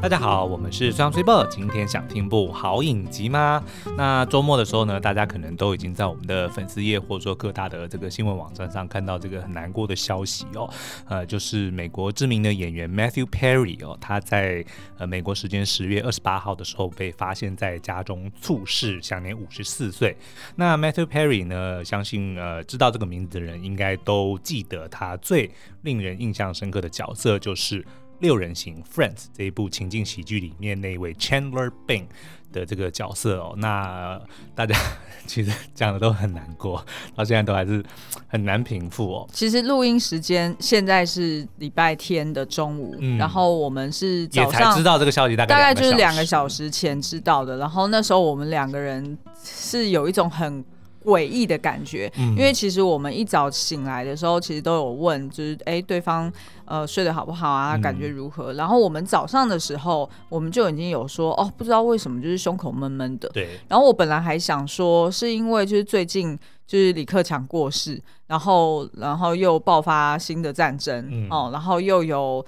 大家好，我们是双 super。今天想听部好影集吗？那周末的时候呢，大家可能都已经在我们的粉丝页或者说各大的这个新闻网站上看到这个很难过的消息哦。呃，就是美国知名的演员 Matthew Perry 哦，他在呃美国时间十月二十八号的时候被发现在家中猝逝，享年五十四岁。那 Matthew Perry 呢，相信呃知道这个名字的人应该都记得他最令人印象深刻的角色就是。六人行 Friends 这一部情境喜剧里面那一位 Chandler Bing 的这个角色哦，那大家 其实讲的都很难过，到现在都还是很难平复哦。其实录音时间现在是礼拜天的中午，嗯、然后我们是早上也才知道这个消息，大概大概就是两个小时前知道的。然后那时候我们两个人是有一种很。诡异的感觉，因为其实我们一早醒来的时候，其实都有问，就是哎、欸，对方呃睡得好不好啊，感觉如何？嗯、然后我们早上的时候，我们就已经有说，哦，不知道为什么就是胸口闷闷的。对。然后我本来还想说，是因为就是最近就是李克强过世，然后然后又爆发新的战争，嗯、哦，然后又有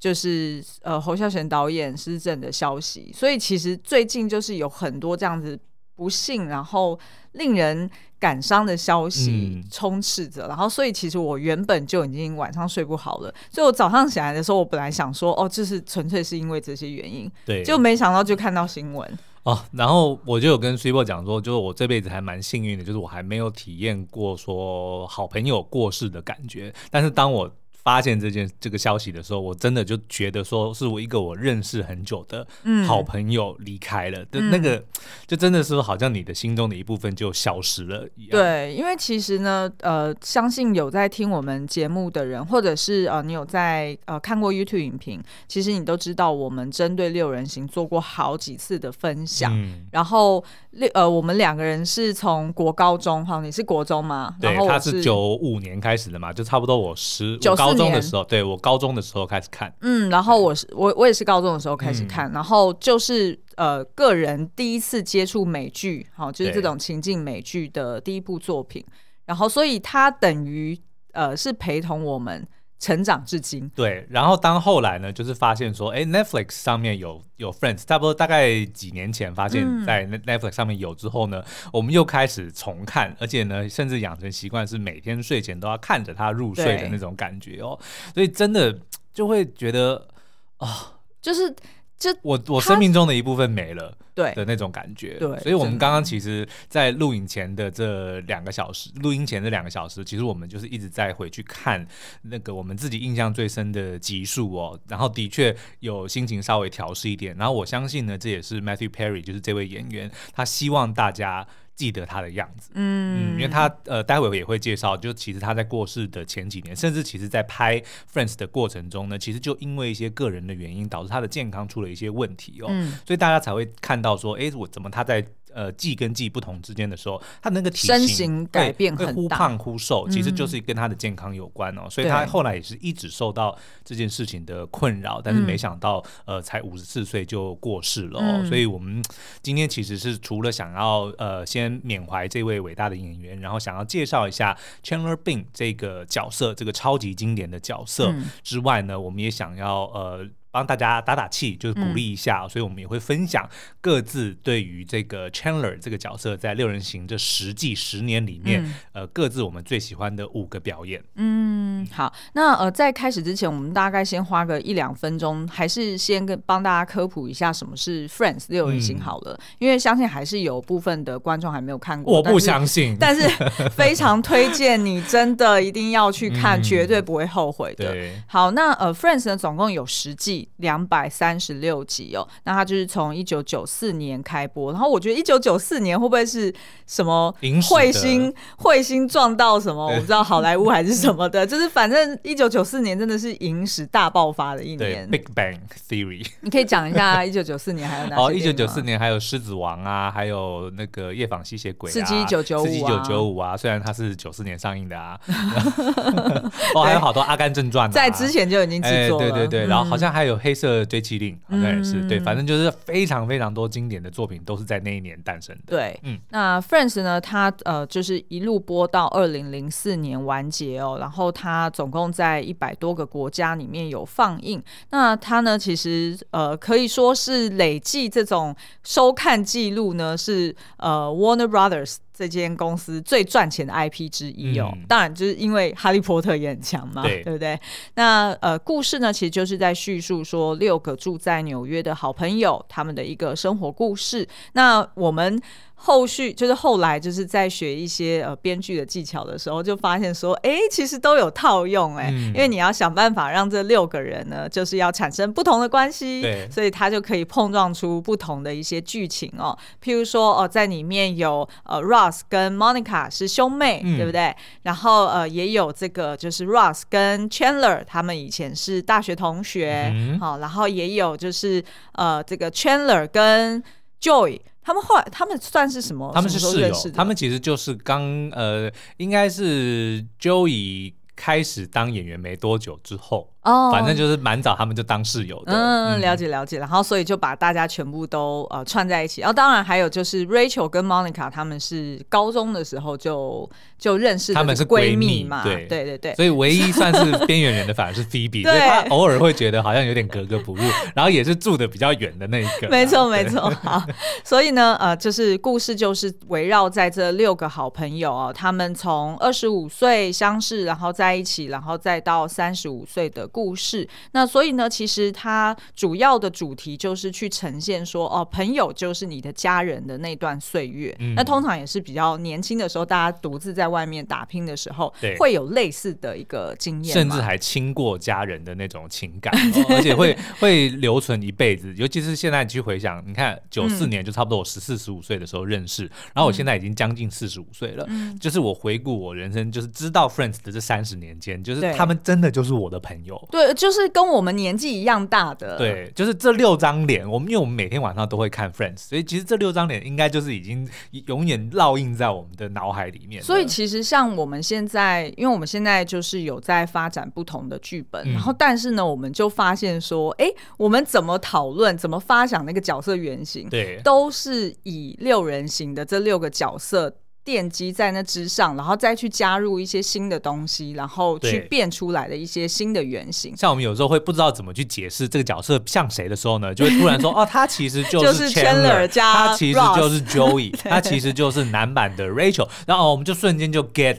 就是呃侯孝贤导演失政的消息，所以其实最近就是有很多这样子不幸，然后。令人感伤的消息充斥着，嗯、然后所以其实我原本就已经晚上睡不好了，所以我早上醒来的时候，我本来想说，哦，这是纯粹是因为这些原因，对，就没想到就看到新闻。哦，然后我就有跟 Super 讲说，就是我这辈子还蛮幸运的，就是我还没有体验过说好朋友过世的感觉，但是当我。发现这件这个消息的时候，我真的就觉得说，是我一个我认识很久的好朋友离开了，的、嗯、那个就真的是好像你的心中的一部分就消失了一样。对，因为其实呢，呃，相信有在听我们节目的人，或者是呃，你有在呃看过 YouTube 影评，其实你都知道，我们针对六人行做过好几次的分享。嗯、然后六呃，我们两个人是从国高中哈，你是国中吗？对，然后他是九五年开始的嘛，就差不多我十九高。高中的时候，对，我高中的时候开始看，嗯，然后我是我我也是高中的时候开始看，嗯、然后就是呃个人第一次接触美剧，好，就是这种情境美剧的第一部作品，然后所以它等于呃是陪同我们。成长至今，对。然后当后来呢，就是发现说，哎，Netflix 上面有有 Friends，差不多大概几年前发现，在 Netflix 上面有之后呢，嗯、我们又开始重看，而且呢，甚至养成习惯是每天睡前都要看着它入睡的那种感觉哦。所以真的就会觉得啊，哦、就是。就我我生命中的一部分没了，对。的那种感觉，对，所以我们刚刚其实，在录影前的这两个小时，录音前的两个小时，其实我们就是一直在回去看那个我们自己印象最深的集数哦，然后的确有心情稍微调试一点，然后我相信呢，这也是 Matthew Perry 就是这位演员，他希望大家。记得他的样子，嗯，嗯，因为他呃，待会也会介绍，就其实他在过世的前几年，甚至其实在拍 Friends 的过程中呢，其实就因为一些个人的原因，导致他的健康出了一些问题哦，嗯，所以大家才会看到说，哎，我怎么他在。呃，季跟季不同之间的时候，他那个体型身形改变很大，会忽胖忽瘦，其实就是跟他的健康有关哦。嗯、所以他后来也是一直受到这件事情的困扰，但是没想到，呃，才五十四岁就过世了哦。嗯、所以我们今天其实是除了想要呃先缅怀这位伟大的演员，然后想要介绍一下 Chandler Bing 这个角色，这个超级经典的角色之外呢，嗯、我们也想要呃。帮大家打打气，就是鼓励一下，嗯、所以我们也会分享各自对于这个 Chandler 这个角色在六人行这实际十年里面，嗯、呃，各自我们最喜欢的五个表演。嗯，好，那呃，在开始之前，我们大概先花个一两分钟，还是先跟帮大家科普一下什么是 Friends 六人行好了，嗯、因为相信还是有部分的观众还没有看过。我不相信，但是，非常推荐你，真的一定要去看，嗯、绝对不会后悔的。对好，那呃，Friends 呢，总共有十季。两百三十六集哦，那它就是从一九九四年开播，然后我觉得一九九四年会不会是什么彗星彗星撞到什么？我不知道好莱坞还是什么的，就是反正一九九四年真的是影史大爆发的一年。Big Bang Theory，你可以讲一下一九九四年还有哪 些？哦，一九九四年还有狮子王啊，还有那个夜访吸血鬼、啊，刺激一九九五，刺激一九九五啊，虽然它是九四年上映的啊，哦，还有好多阿甘正传、啊，在之前就已经制作了、欸，对对对，然后好像还有黑色追缉令，好像也是、嗯、对，反正就是非常非常多经典的作品都是在那一年诞生的。对，嗯，那 Friends 呢，它呃就是一路播到二零零四年完结哦，然后它总共在一百多个国家里面有放映。那它呢，其实呃可以说是累计这种收看记录呢，是呃 Warner Brothers。这间公司最赚钱的 IP 之一哦，嗯、当然就是因为哈利波特也很强嘛，对，对不对？那呃，故事呢，其实就是在叙述说六个住在纽约的好朋友他们的一个生活故事。那我们。后续就是后来就是在学一些呃编剧的技巧的时候，就发现说，哎，其实都有套用哎，嗯、因为你要想办法让这六个人呢，就是要产生不同的关系，对，所以他就可以碰撞出不同的一些剧情哦。譬如说哦，在里面有呃 Ross 跟 Monica 是兄妹，嗯、对不对？然后呃也有这个就是 Ross 跟 Chandler 他们以前是大学同学，好、嗯哦，然后也有就是呃这个 Chandler 跟 Joey。他们后来，他们算是什么？他们是室友，他们其实就是刚呃，应该是 Joey 开始当演员没多久之后。哦，反正就是蛮早，他们就当室友的。嗯，了解了解。然后所以就把大家全部都呃串在一起。然后当然还有就是 Rachel 跟 Monica 他们是高中的时候就就认识，他们是闺蜜嘛。对对对对。所以唯一算是边缘人的反而是 Phoebe，对，他偶尔会觉得好像有点格格不入，然后也是住的比较远的那一个。没错没错。好，所以呢呃就是故事就是围绕在这六个好朋友哦，他们从二十五岁相识，然后在一起，然后再到三十五岁的。故事，那所以呢，其实它主要的主题就是去呈现说，哦，朋友就是你的家人的那段岁月。嗯、那通常也是比较年轻的时候，大家独自在外面打拼的时候，对会有类似的一个经验，甚至还亲过家人的那种情感，哦、而且会会留存一辈子。尤其是现在你去回想，你看九四年就差不多我十四十五岁的时候认识，嗯、然后我现在已经将近四十五岁了。嗯、就是我回顾我人生，就是知道 Friends 的这三十年间，就是他们真的就是我的朋友。对，就是跟我们年纪一样大的。对，就是这六张脸，我们因为我们每天晚上都会看 Friends，所以其实这六张脸应该就是已经永远烙印在我们的脑海里面。所以其实像我们现在，因为我们现在就是有在发展不同的剧本，嗯、然后但是呢，我们就发现说，哎，我们怎么讨论、怎么发想那个角色原型，对，都是以六人行的这六个角色。奠基在那之上，然后再去加入一些新的东西，然后去变出来的一些新的原型。像我们有时候会不知道怎么去解释这个角色像谁的时候呢，就会突然说：“ 哦，他其实就是 Chandler 加他其实就是 Joey，他其实就是男版的 Rachel。”然后我们就瞬间就 get。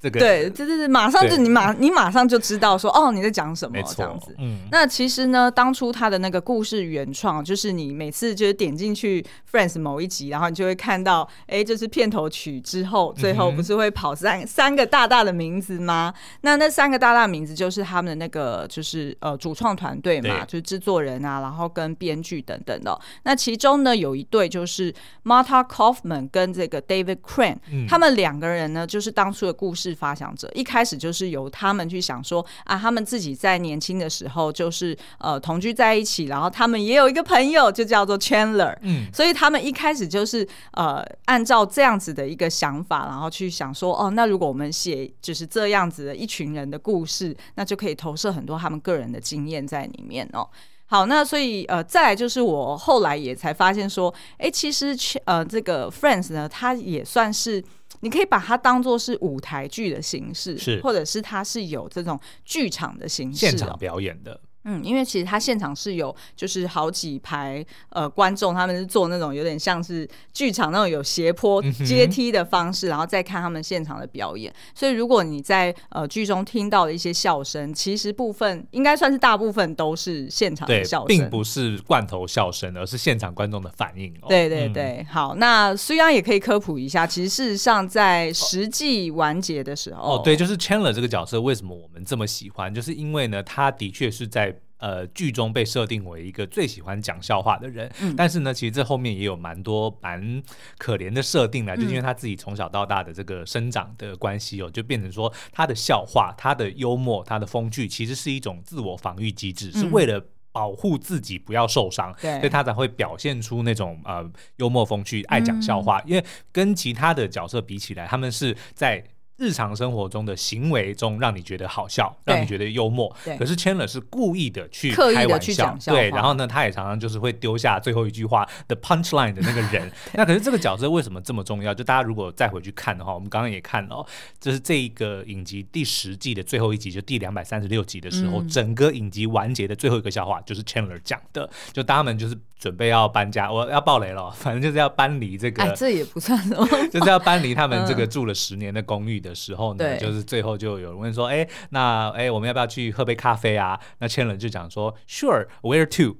这个对，对对对，马上就你马你马上就知道说哦，你在讲什么这样子。嗯，那其实呢，当初他的那个故事原创，就是你每次就是点进去 Friends 某一集，然后你就会看到，哎，就是片头曲之后，最后不是会跑三、嗯、三个大大的名字吗？那那三个大大的名字就是他们的那个就是呃主创团队嘛，就是制作人啊，然后跟编剧等等的。那其中呢有一对就是 Marta Kauffman 跟这个 David Crane，、嗯、他们两个人呢就是当初的故事。发想者一开始就是由他们去想说啊，他们自己在年轻的时候就是呃同居在一起，然后他们也有一个朋友就叫做 Chandler，嗯，所以他们一开始就是呃按照这样子的一个想法，然后去想说哦，那如果我们写就是这样子的一群人的故事，那就可以投射很多他们个人的经验在里面哦。好，那所以呃再来就是我后来也才发现说，哎，其实呃这个 Friends 呢，它也算是。你可以把它当做是舞台剧的形式，是，或者是它是有这种剧场的形式，现场表演的。嗯，因为其实他现场是有，就是好几排呃观众，他们是做那种有点像是剧场那种有斜坡阶梯的方式，嗯、然后再看他们现场的表演。所以如果你在呃剧中听到的一些笑声，其实部分应该算是大部分都是现场的笑声，并不是罐头笑声，而是现场观众的反应。哦、对对对，嗯、好，那虽然也可以科普一下，其实事实上在实际完结的时候，哦，对，就是 Chandler 这个角色为什么我们这么喜欢，就是因为呢，他的确是在。呃，剧中被设定为一个最喜欢讲笑话的人，嗯、但是呢，其实这后面也有蛮多蛮可怜的设定啦，嗯、就因为他自己从小到大的这个生长的关系哦，就变成说他的笑话、他的幽默、他的风趣，其实是一种自我防御机制，嗯、是为了保护自己不要受伤，所以他才会表现出那种呃幽默风趣、爱讲笑话。嗯、因为跟其他的角色比起来，他们是在。日常生活中的行为中让你觉得好笑，让你觉得幽默。对。可是 Chandler 是故意的去刻开玩意笑，对。然后呢，他也常常就是会丢下最后一句话的 punchline 的那个人。那可是这个角色为什么这么重要？就大家如果再回去看的话，我们刚刚也看了，就是这一个影集第十季的最后一集，就第两百三十六集的时候，嗯、整个影集完结的最后一个笑话就是 Chandler 讲的，就他们就是。准备要搬家，我要爆雷了，反正就是要搬离这个，哎，这也不算什么，就是要搬离他们这个住了十年的公寓的时候呢，嗯、就是最后就有人问说，哎，那哎，我们要不要去喝杯咖啡啊？那 Chandler 就讲说，Sure，Where to？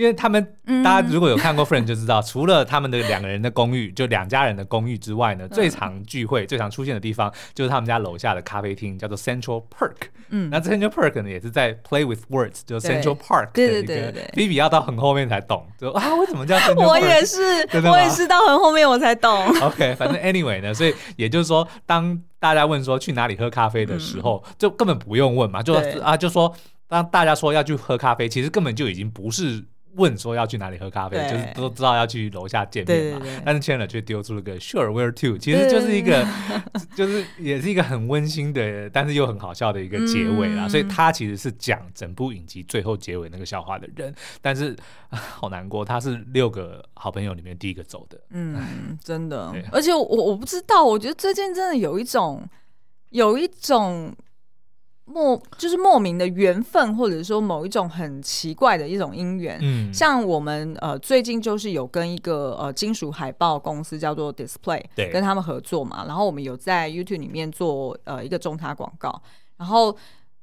因为他们大家如果有看过 Friends 就知道，除了他们的两个人的公寓，就两家人的公寓之外呢，最常聚会、最常出现的地方就是他们家楼下的咖啡厅，叫做 Central Park。嗯，那 Central Perk 呢也是在 Play with Words，就 Central Park 的一个。对对对。Phoebe 要到很后面才懂，就啊，为什么叫 Central Park？我也是，我也是到很后面我才懂。OK，反正 Anyway 呢，所以也就是说，当大家问说去哪里喝咖啡的时候，就根本不用问嘛，就啊，就说当大家说要去喝咖啡，其实根本就已经不是。问说要去哪里喝咖啡，就是都知道要去楼下见面嘛。对对对，但是 Chandler 却丢出了个 Sure where to，其实就是一个，就是也是一个很温馨的，但是又很好笑的一个结尾啦。嗯、所以他其实是讲整部影集最后结尾那个笑话的人，但是好难过，他是六个好朋友里面第一个走的。嗯，真的。而且我我不知道，我觉得最近真的有一种，有一种。莫就是莫名的缘分，或者说某一种很奇怪的一种因缘。嗯，像我们呃最近就是有跟一个呃金属海报公司叫做 Display，对，跟他们合作嘛。然后我们有在 YouTube 里面做呃一个中插广告，然后。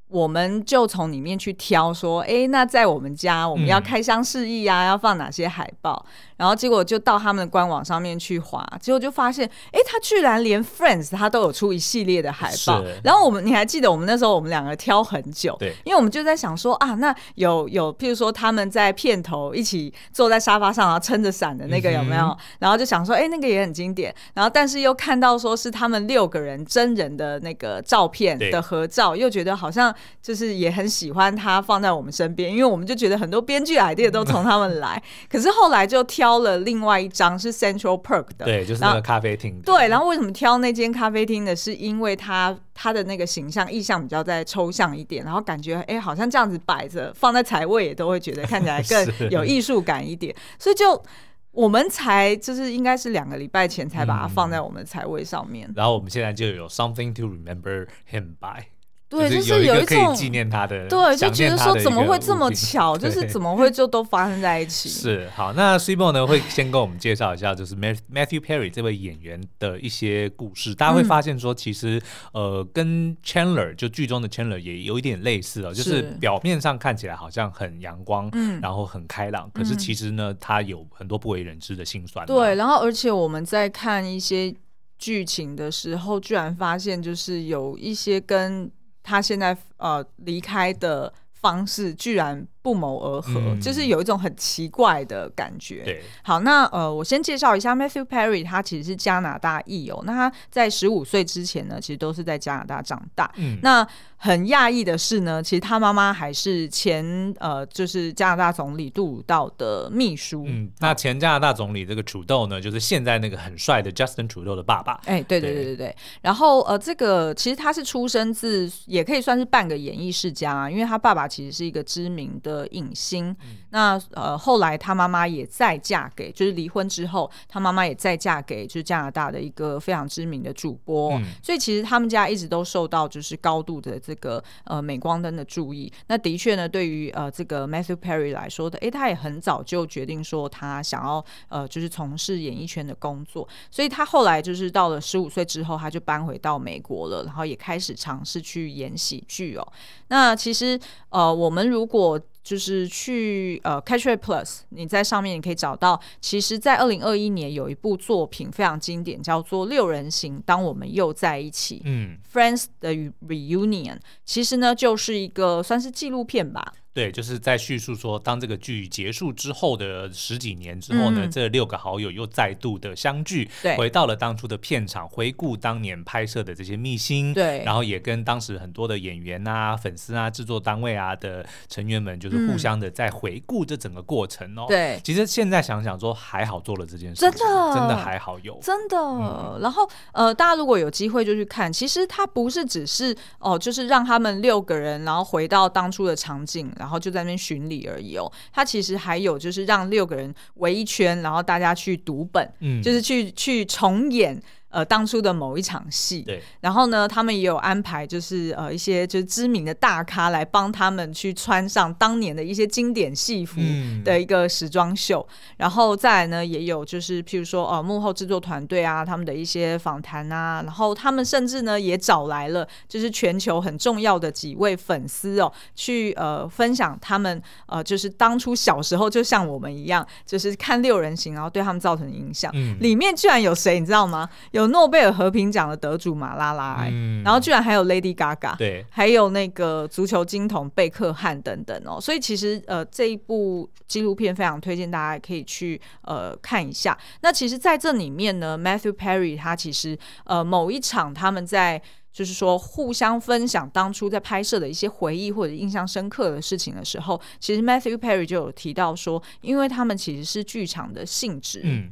我们就从里面去挑，说，哎，那在我们家我们要开箱示意啊，嗯、要放哪些海报？然后结果就到他们的官网上面去划，结果就发现，哎，他居然连 Friends 他都有出一系列的海报。然后我们你还记得我们那时候我们两个挑很久，对，因为我们就在想说啊，那有有，譬如说他们在片头一起坐在沙发上然后撑着伞的那个有没有？嗯、然后就想说，哎，那个也很经典。然后但是又看到说是他们六个人真人的那个照片的合照，又觉得好像。就是也很喜欢他放在我们身边，因为我们就觉得很多编剧 idea 都从他们来。可是后来就挑了另外一张是 Central Park 的，对，就是那个咖啡厅。对，然后为什么挑那间咖啡厅的？是因为他他的那个形象意象比较在抽象一点，然后感觉哎、欸，好像这样子摆着放在财位也都会觉得看起来更 有艺术感一点。所以就我们才就是应该是两个礼拜前才把它放在我们的财位上面、嗯。然后我们现在就有 Something to Remember Him by。对，就是有一种纪念他的，对，就觉得说怎么会这么巧，就是怎么会就都发生在一起。是好，那 Cibo 呢会先跟我们介绍一下，就是 Matthew Perry 这位演员的一些故事。大家会发现说，其实呃，跟 Chandler 就剧中的 Chandler 也有一点类似哦，就是表面上看起来好像很阳光，嗯，然后很开朗，可是其实呢，他有很多不为人知的辛酸。对，然后而且我们在看一些剧情的时候，居然发现就是有一些跟他现在呃离开的方式居然不谋而合，嗯、就是有一种很奇怪的感觉。对，好，那呃，我先介绍一下 Matthew Perry，他其实是加拿大裔哦。那他在十五岁之前呢，其实都是在加拿大长大。嗯，那很讶异的是呢，其实他妈妈还是前呃，就是加拿大总理杜鲁道的秘书。嗯，那前加拿大总理这个土豆呢，就是现在那个很帅的 Justin 土豆的爸爸。哎，对对对对对。然后呃，这个其实他是出生自，也可以算是半个演艺世家啊，因为他爸爸其实是一个知名的。的影星，嗯、那呃后来他妈妈也再嫁给，就是离婚之后，他妈妈也再嫁给就是加拿大的一个非常知名的主播，嗯、所以其实他们家一直都受到就是高度的这个呃镁光灯的注意。那的确呢，对于呃这个 Matthew Perry 来说的，诶，他也很早就决定说他想要呃就是从事演艺圈的工作，所以他后来就是到了十五岁之后，他就搬回到美国了，然后也开始尝试去演喜剧哦。那其实呃我们如果就是去呃 Catch Rate Plus，你在上面你可以找到，其实，在二零二一年有一部作品非常经典，叫做《六人行》，当我们又在一起，嗯，Friends 的 Reunion，其实呢就是一个算是纪录片吧。对，就是在叙述说，当这个剧结束之后的十几年之后呢，嗯、这六个好友又再度的相聚，对，回到了当初的片场，回顾当年拍摄的这些秘辛，对，然后也跟当时很多的演员啊、粉丝啊、制作单位啊的成员们，就是互相的在回顾这整个过程哦。对、嗯，其实现在想想说，还好做了这件事，真的，真的还好有，真的。嗯、然后呃，大家如果有机会就去看，其实它不是只是哦，就是让他们六个人，然后回到当初的场景，然后就在那边巡礼而已哦。他其实还有就是让六个人围一圈，然后大家去读本，嗯，就是去去重演。呃，当初的某一场戏，对，然后呢，他们也有安排，就是呃一些就是知名的大咖来帮他们去穿上当年的一些经典戏服的一个时装秀，嗯、然后再来呢，也有就是譬如说呃幕后制作团队啊，他们的一些访谈啊，然后他们甚至呢也找来了就是全球很重要的几位粉丝哦，去呃分享他们呃就是当初小时候就像我们一样，就是看六人行，然后对他们造成的影响，嗯、里面居然有谁你知道吗？有诺贝尔和平奖的得主马拉拉，嗯，然后居然还有 Lady Gaga，对，还有那个足球金童贝克汉等等哦，所以其实呃这一部纪录片非常推荐大家可以去呃看一下。那其实在这里面呢，Matthew Perry 他其实呃某一场他们在就是说互相分享当初在拍摄的一些回忆或者印象深刻的事情的时候，其实 Matthew Perry 就有提到说，因为他们其实是剧场的性质，嗯。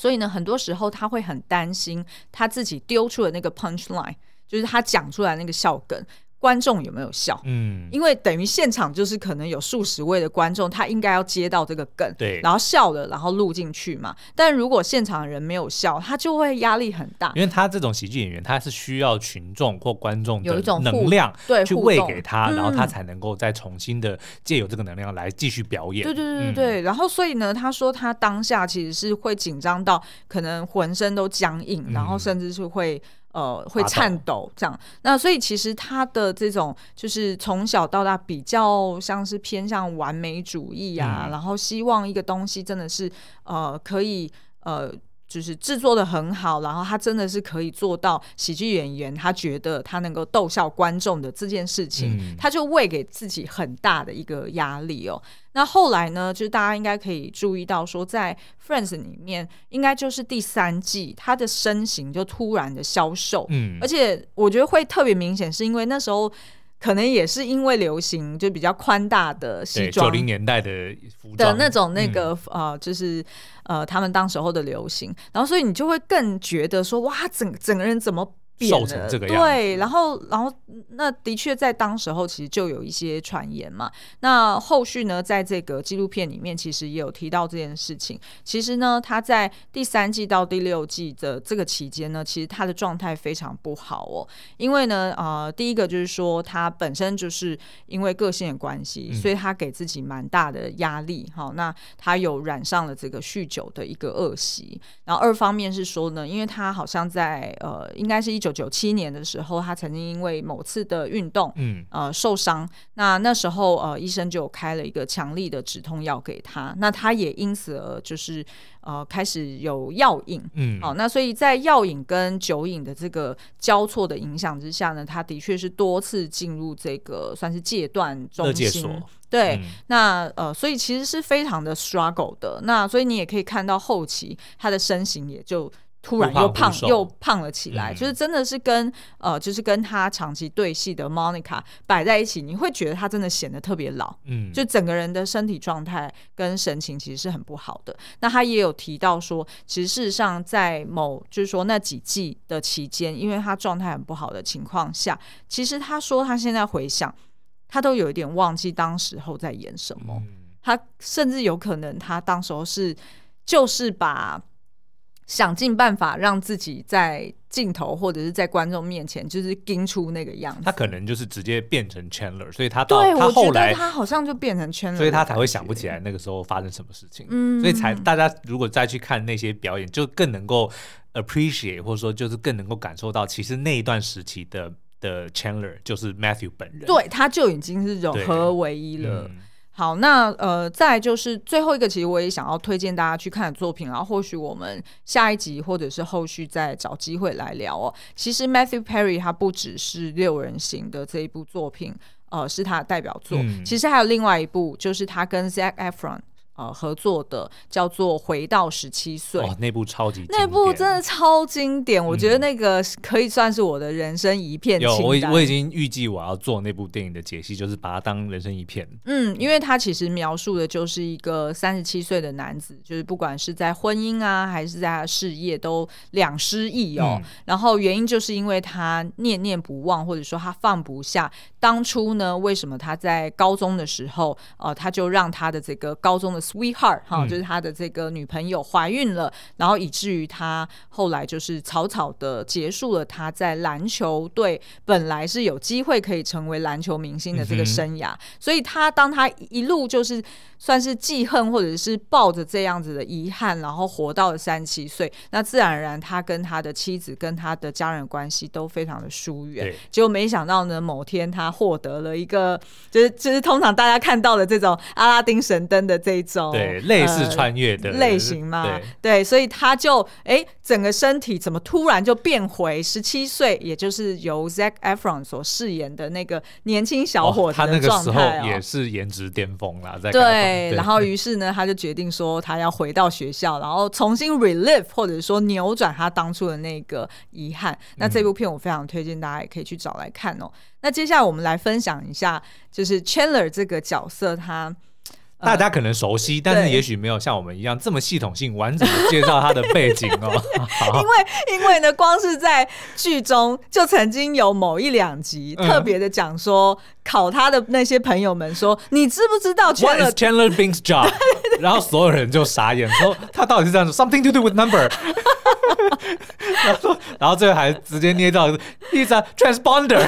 所以呢，很多时候他会很担心他自己丢出了那个 punch line，就是他讲出来那个笑梗。观众有没有笑？嗯，因为等于现场就是可能有数十位的观众，他应该要接到这个梗，对，然后笑了，然后录进去嘛。但如果现场的人没有笑，他就会压力很大。因为他这种喜剧演员，他是需要群众或观众有一种能量，对，去喂给他，然后他才能够再重新的借由这个能量来继续表演。对对对对对。然后所以呢，他说他当下其实是会紧张到可能浑身都僵硬，然后甚至是会。呃，会颤抖这样，那所以其实他的这种就是从小到大比较像是偏向完美主义啊，嗯、然后希望一个东西真的是呃可以呃。就是制作的很好，然后他真的是可以做到喜剧演员，他觉得他能够逗笑观众的这件事情，嗯、他就喂给自己很大的一个压力哦。那后来呢，就是大家应该可以注意到说，在 Friends 里面，应该就是第三季，他的身形就突然的消瘦，嗯，而且我觉得会特别明显，是因为那时候。可能也是因为流行，就比较宽大的西装，九零年代的服装的那种那个、嗯、呃，就是呃，他们当时候的流行，然后所以你就会更觉得说，哇，整整个人怎么？瘦成这个样子，对，然后，然后，那的确在当时候其实就有一些传言嘛。那后续呢，在这个纪录片里面，其实也有提到这件事情。其实呢，他在第三季到第六季的这个期间呢，其实他的状态非常不好哦。因为呢，呃，第一个就是说，他本身就是因为个性的关系，所以他给自己蛮大的压力。好、嗯，那他有染上了这个酗酒的一个恶习。然后二方面是说呢，因为他好像在呃，应该是一九。九七年的时候，他曾经因为某次的运动，嗯，呃，受伤。那那时候，呃，医生就开了一个强力的止痛药给他。那他也因此而就是呃开始有药瘾，嗯，好、哦。那所以在药瘾跟酒瘾的这个交错的影响之下呢，他的确是多次进入这个算是戒断中心。对，嗯、那呃，所以其实是非常的 struggle 的。那所以你也可以看到后期他的身形也就。突然又胖又胖了起来，嗯、就是真的是跟呃，就是跟他长期对戏的 Monica 摆在一起，你会觉得他真的显得特别老，嗯，就整个人的身体状态跟神情其实是很不好的。那他也有提到说，其实事实上在某就是说那几季的期间，因为他状态很不好的情况下，其实他说他现在回想，他都有一点忘记当时候在演什么，嗯、他甚至有可能他当时候是就是把。想尽办法让自己在镜头或者是在观众面前，就是盯出那个样子。他可能就是直接变成 Chandler，所以他到对他后来他好像就变成 Chandler，所以他才会想不起来那个时候发生什么事情。嗯，所以才大家如果再去看那些表演，就更能够 appreciate，或者说就是更能够感受到，其实那一段时期的的 Chandler 就是 Matthew 本人。对，他就已经是融合为一了。好，那呃，再就是最后一个，其实我也想要推荐大家去看的作品，然后或许我们下一集或者是后续再找机会来聊哦。其实 Matthew Perry 他不只是六人行的这一部作品，呃，是他的代表作，嗯、其实还有另外一部，就是他跟 Zac Efron。呃，合作的叫做《回到十七岁》，哦，那部超级，那部真的超经典，嗯，我觉得那个可以算是我的人生一片。有，我我已经预计我要做那部电影的解析，就是把它当人生一片。嗯，因为它其实描述的就是一个三十七岁的男子，就是不管是在婚姻啊，还是在他事业都两失意哦，嗯。然后原因就是因为他念念不忘，或者说他放不下当初呢，为什么他在高中的时候，呃，他就让他的这个高中的。Sweetheart 哈，就是他的这个女朋友怀孕了，嗯，然后以至于他后来就是草草的结束了他在篮球队本来是有机会可以成为篮球明星的这个生涯，嗯，所以他当他一路就是。算是记恨，或者是抱着这样子的遗憾，然后活到了三十七岁，那自然而然，他跟他的妻子跟他的家人关系都非常的疏远。结果没想到呢，某天他获得了一个，就是就是通常大家看到的这种阿拉丁神灯的这种对类似穿越的、呃、类型嘛，对，对，所以他就哎、欸，整个身体怎么突然就变回十七岁，也就是由 Zac Efron 所饰演的那个年轻小伙子他那个时候也是颜值巅峰啦，在对。对，然后于是呢，他就决定说他要回到学校，然后重新 relive 或者说扭转他当初的那个遗憾。那这部片我非常推荐大家也可以去找来看哦。那接下来我们来分享一下，就是 Chandler 这个角色他。大家可能熟悉，呃、但是也许没有像我们一样这么系统性、完整的介绍他的背景哦。因为，因为呢，光是在剧中就曾经有某一两集特别的讲说、嗯，考他的那些朋友们说：“你知不知道 What is Chandler Bing's job？” 然后所有人就傻眼，说他到底是这样说：“Something to do with number。”然后，然后最后还直接捏到 “He's a transponder。”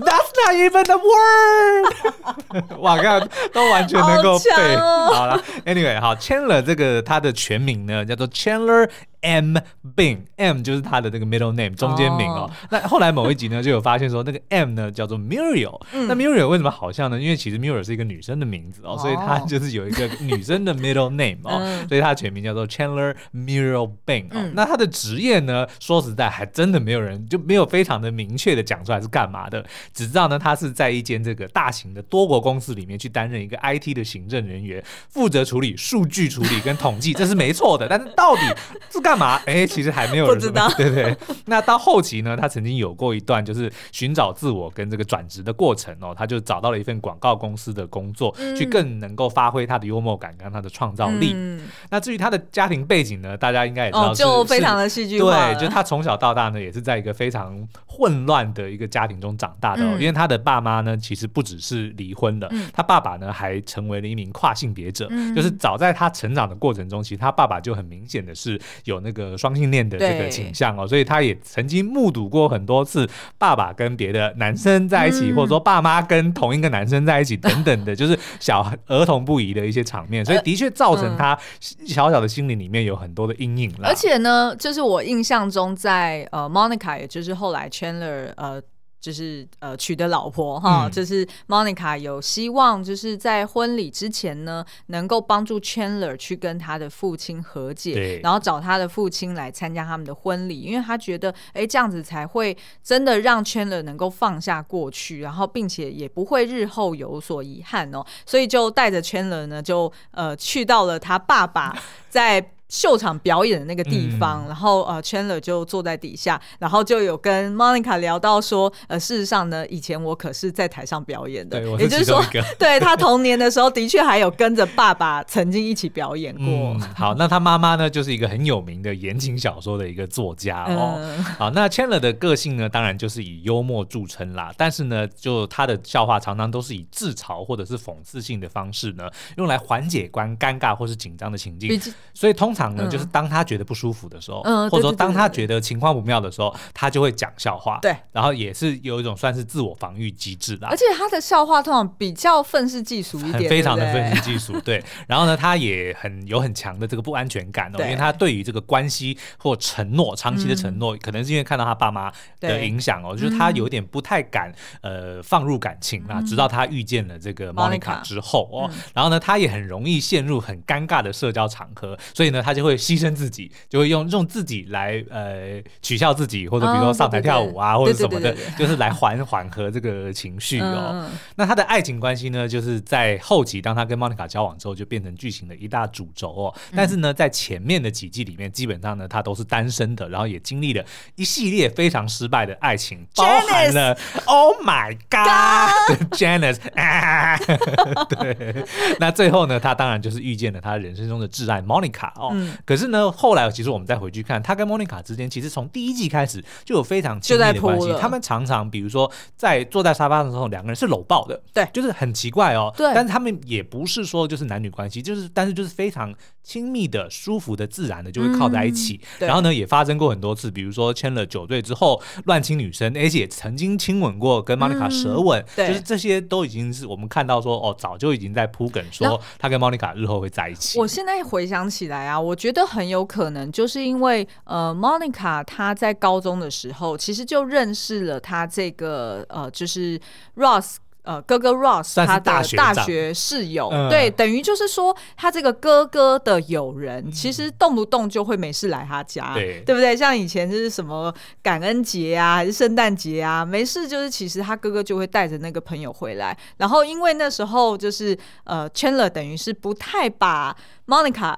That's not even a word！哇，看都完全能够背。好，哦、好了，Anyway，好，Chandler 这个他的全名呢叫做 Chandler。M Bing，M 就是他的那个 middle name 中间名哦。那后来某一集呢，就有发现说那个 M 呢叫做 Muriel。那 Muriel 为什么好像呢？因为其实 Muriel 是一个女生的名字哦，所以她就是有一个女生的 middle name 哦，所以他全名叫做 Chandler Muriel Bing 哦。那她的职业呢，说实在还真的没有人就没有非常的明确的讲出来是干嘛的，只知道呢她是在一间这个大型的多国公司里面去担任一个 IT 的行政人员，负责处理数据处理跟统计，这是没错的。但是到底是干？干嘛？哎、欸，其实还没有人知道，对对。那到后期呢，他曾经有过一段就是寻找自我跟这个转职的过程哦，他就找到了一份广告公司的工作，嗯、去更能够发挥他的幽默感跟他的创造力。嗯、那至于他的家庭背景呢，大家应该也知道是，就非常的戏剧化。对，就他从小到大呢，也是在一个非常混乱的一个家庭中长大的、哦嗯，因为他的爸妈呢，其实不只是离婚的、嗯，他爸爸呢还成为了一名跨性别者、嗯，就是早在他成长的过程中，其实他爸爸就很明显的是有。那个双性恋的这个倾向哦，所以他也曾经目睹过很多次爸爸跟别的男生在一起，嗯、或者说爸妈跟同一个男生在一起等等的，就是小儿童不宜的一些场面，所以的确造成他小小的心灵里面有很多的阴影了。而且呢，就是我印象中在呃，Monica，也就是后来 Chandler 呃。就是呃娶的老婆哈、嗯，就是 Monica 有希望，就是在婚礼之前呢，能够帮助 Chandler 去跟他的父亲和解，然后找他的父亲来参加他们的婚礼，因为他觉得哎这样子才会真的让 Chandler 能够放下过去，然后并且也不会日后有所遗憾哦，所以就带着 Chandler 呢就呃去到了他爸爸 在。秀场表演的那个地方，嗯、然后呃，Chandler 就坐在底下，然后就有跟 Monica 聊到说，呃，事实上呢，以前我可是在台上表演的，也就是说，对他童年的时候的确还有跟着爸爸曾经一起表演过。嗯、好，那他妈妈呢，就是一个很有名的言情小说的一个作家哦。嗯、好，那 Chandler 的个性呢，当然就是以幽默著称啦，但是呢，就他的笑话常常都是以自嘲或者是讽刺性的方式呢，用来缓解关尴尬或是紧张的情境，所以通常。常呢，就是当他觉得不舒服的时候，嗯，或者说当他觉得情况不妙的时候，他就会讲笑话。对，然后也是有一种算是自我防御机制啦。而且他的笑话通常比较愤世嫉俗一点，非常的愤世嫉俗。对，然后呢，他也很有很强的这个不安全感哦，因为他对于这个关系或承诺，长期的承诺，可能是因为看到他爸妈的影响哦，就是他有点不太敢呃放入感情啊。直到他遇见了这个 Monica 之后哦，然后呢，他也很容易陷入很尴尬的社交场合，所以呢，他就会牺牲自己，就会用用自己来呃取笑自己，或者比如说上台跳舞啊，或者什么的，就是来缓缓和这个情绪哦。那他的爱情关系呢，就是在后期当他跟 Monica 交往之后，就变成剧情的一大主轴哦。但是呢，在前面的几季里面，基本上呢，他都是单身的，然后也经历了一系列非常失败的爱情，包含了 Oh my God，Janice，对。那最后呢，他当然就是遇见了他人生中的挚爱 Monica 哦。可是呢，后来其实我们再回去看，他跟 Monica 之间，其实从第一季开始就有非常亲密的关系。他们常常比如说在坐在沙发上的时候，两个人是搂抱的，对，就是很奇怪哦。对，但是他们也不是说就是男女关系，就是但是就是非常亲密的、舒服的、自然的，就会靠在一起。嗯、然后呢，也发生过很多次，比如说签了酒醉之后乱亲女生，而且也曾经亲吻过，跟 Monica 舌吻，嗯、对，就是这些都已经是我们看到说哦，早就已经在铺梗说他跟 Monica 日后会在一起。我现在回想起来啊，我觉得很有可能就是因为呃，Monica 她在高中的时候其实就认识了他这个呃，就是 Ross。呃，哥哥 Ross 他的大学室友，嗯、对，等于就是说，他这个哥哥的友人，嗯、其实动不动就会没事来他家，对，对不对？像以前就是什么感恩节啊，还是圣诞节啊，没事就是其实他哥哥就会带着那个朋友回来，然后因为那时候就是呃，Chandler 等于是不太把 Monica。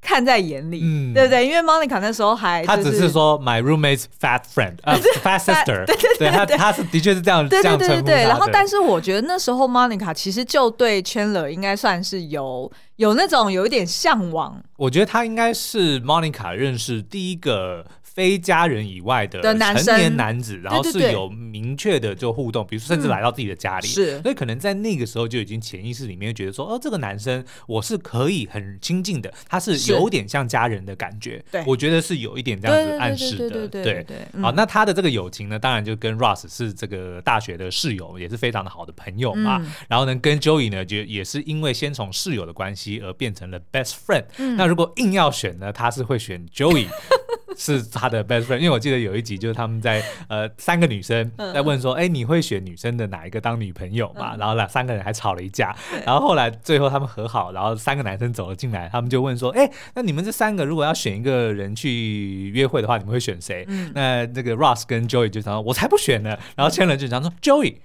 看在眼里，嗯，对不对？因为 Monica 那时候还他只是说 my roommate's fat friend，呃，fat sister，对对对，他他是的确是这样这样称呼他。然后，但是我觉得那时候 Monica 其实就对 Chandler 应该算是有有那种有一点向往。我觉得他应该是 Monica 认识第一个。非家人以外的成年男子，然后是有明确的就互动，比如说甚至来到自己的家里，是，所以可能在那个时候就已经潜意识里面觉得说，哦，这个男生我是可以很亲近的，他是有点像家人的感觉，对，我觉得是有一点这样子暗示的，对对对。好，那他的这个友情呢，当然就跟 Russ 是这个大学的室友，也是非常的好的朋友嘛。然后呢，跟 Joey 呢，就也是因为先从室友的关系而变成了 best friend。那如果硬要选呢，他是会选 Joey。是他的 best friend，因为我记得有一集就是他们在呃三个女生在问说，哎、欸，你会选女生的哪一个当女朋友嘛？然后两三个人还吵了一架，然后后来最后他们和好，然后三个男生走了进来，他们就问说，哎、欸，那你们这三个如果要选一个人去约会的话，你们会选谁？嗯、那这个 Ross 跟 Joey 就想说，我才不选呢。然后 Chandler 就想说 Joey。